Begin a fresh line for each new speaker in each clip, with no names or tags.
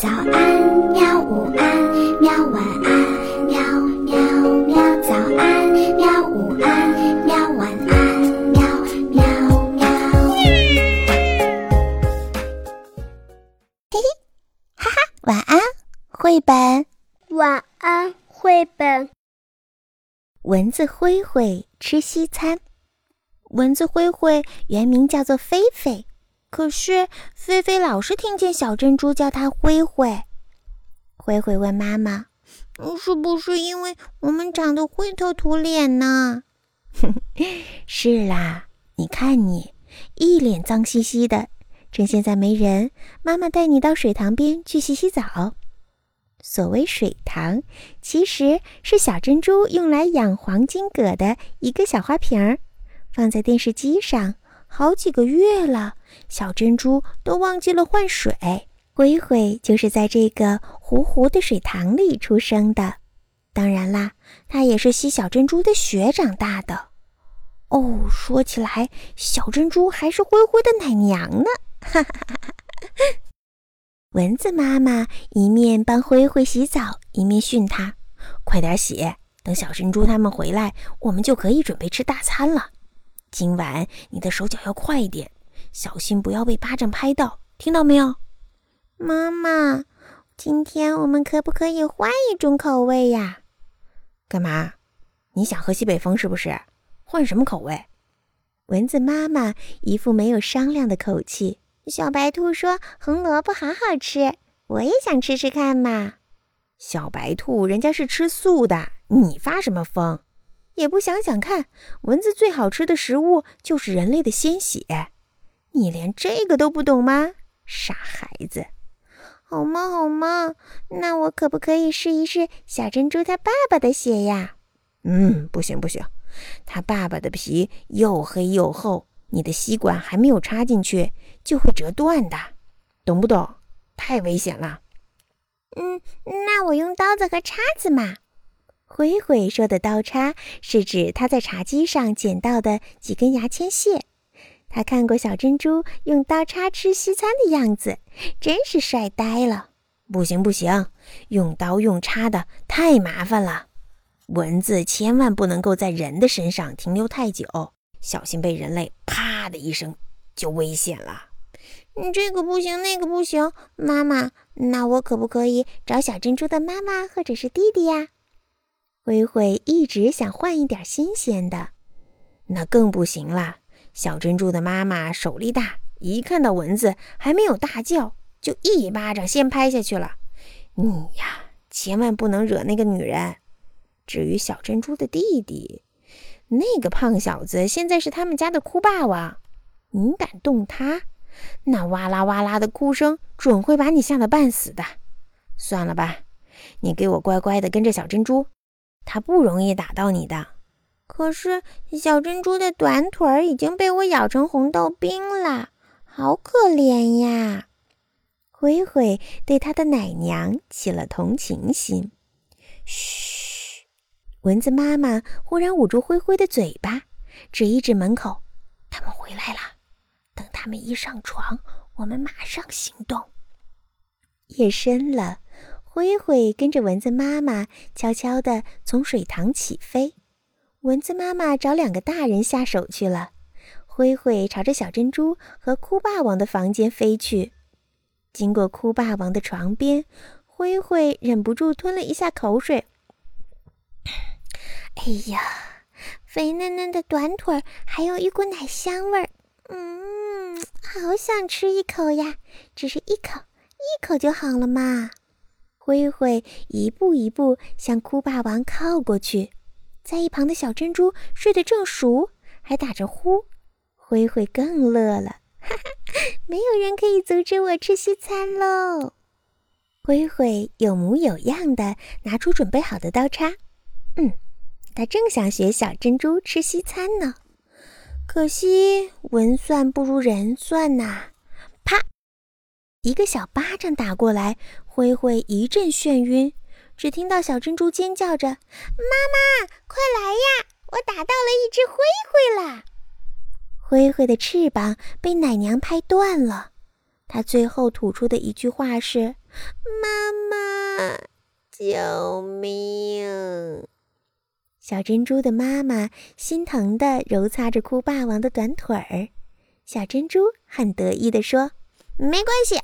早安，喵！午安，喵！晚安，喵喵喵！早安，喵！午安，喵！晚安，喵喵喵！
嘿嘿，哈哈，晚安，绘本。
晚安，绘本。
蚊子灰灰吃西餐。蚊子灰灰原名叫做菲菲。可是菲菲老是听见小珍珠叫它灰灰。灰灰问妈妈：“是不是因为我们长得灰头土脸呢？”“ 是啦，你看你一脸脏兮兮的。趁现在没人，妈妈带你到水塘边去洗洗澡。所谓水塘，其实是小珍珠用来养黄金葛的一个小花瓶儿，放在电视机上。”好几个月了，小珍珠都忘记了换水。灰灰就是在这个糊糊的水塘里出生的，当然啦，它也是吸小珍珠的血长大的。哦，说起来，小珍珠还是灰灰的奶娘呢。哈哈哈哈蚊子妈妈一面帮灰灰洗澡，一面训它：“快点洗，等小珍珠他们回来，我们就可以准备吃大餐了。”今晚你的手脚要快一点，小心不要被巴掌拍到，听到没有？妈妈，今天我们可不可以换一种口味呀？干嘛？你想喝西北风是不是？换什么口味？蚊子妈妈一副没有商量的口气。小白兔说：“红萝卜好好吃，我也想吃吃看嘛。”小白兔人家是吃素的，你发什么疯？也不想想看，蚊子最好吃的食物就是人类的鲜血，你连这个都不懂吗？傻孩子！好吗？好吗？那我可不可以试一试小珍珠它爸爸的血呀？嗯，不行不行，他爸爸的皮又黑又厚，你的吸管还没有插进去就会折断的，懂不懂？太危险了。嗯，那我用刀子和叉子嘛。灰灰说的刀叉是指他在茶几上捡到的几根牙签屑。他看过小珍珠用刀叉吃西餐的样子，真是帅呆了。不行不行，用刀用叉的太麻烦了。蚊子千万不能够在人的身上停留太久，小心被人类啪的一声就危险了。这个不行，那个不行。妈妈，那我可不可以找小珍珠的妈妈或者是弟弟呀？灰灰一直想换一点新鲜的，那更不行啦。小珍珠的妈妈手力大，一看到蚊子还没有大叫，就一巴掌先拍下去了。你呀，千万不能惹那个女人。至于小珍珠的弟弟，那个胖小子现在是他们家的哭霸王，你敢动他，那哇啦哇啦的哭声准会把你吓得半死的。算了吧，你给我乖乖的跟着小珍珠。它不容易打到你的，可是小珍珠的短腿儿已经被我咬成红豆冰了，好可怜呀！灰灰对他的奶娘起了同情心。嘘，蚊子妈妈忽然捂住灰灰的嘴巴，指一指门口：“他们回来了，等他们一上床，我们马上行动。”夜深了。灰灰跟着蚊子妈妈悄悄地从水塘起飞，蚊子妈妈找两个大人下手去了。灰灰朝着小珍珠和哭霸王的房间飞去。经过哭霸王的床边，灰灰忍不住吞了一下口水。哎呀，肥嫩嫩的短腿儿，还有一股奶香味儿，嗯，好想吃一口呀！只是一口，一口就好了嘛。灰灰一步一步向哭霸王靠过去，在一旁的小珍珠睡得正熟，还打着呼。灰灰更乐了，哈哈，没有人可以阻止我吃西餐喽！灰灰有模有样的拿出准备好的刀叉，嗯，他正想学小珍珠吃西餐呢。可惜文算不如人算呐！啪，一个小巴掌打过来。灰灰一阵眩晕，只听到小珍珠尖叫着：“妈妈，快来呀！我打到了一只灰灰了。”灰灰的翅膀被奶娘拍断了，他最后吐出的一句话是：“妈妈，救命！”小珍珠的妈妈心疼地揉擦着哭霸王的短腿儿。小珍珠很得意地说：“没关系，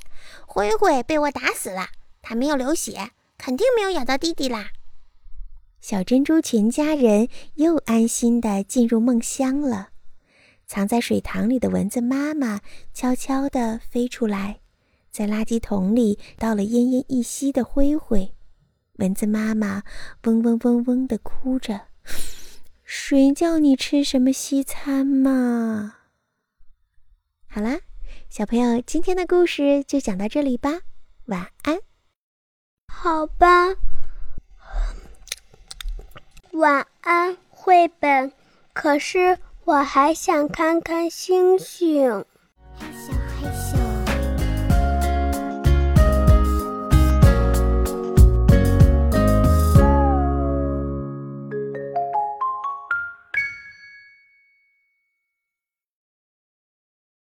灰灰被我打死了，还没有流血，肯定没有咬到弟弟啦。”小珍珠全家人又安心的进入梦乡了。藏在水塘里的蚊子妈妈悄悄地飞出来，在垃圾桶里倒了奄奄一息的灰灰。蚊子妈妈嗡嗡嗡嗡地哭着：“ 谁叫你吃什么西餐嘛？”好啦，小朋友，今天的故事就讲到这里吧，晚安。
好吧，晚安，绘本。可是。我还想看看星星。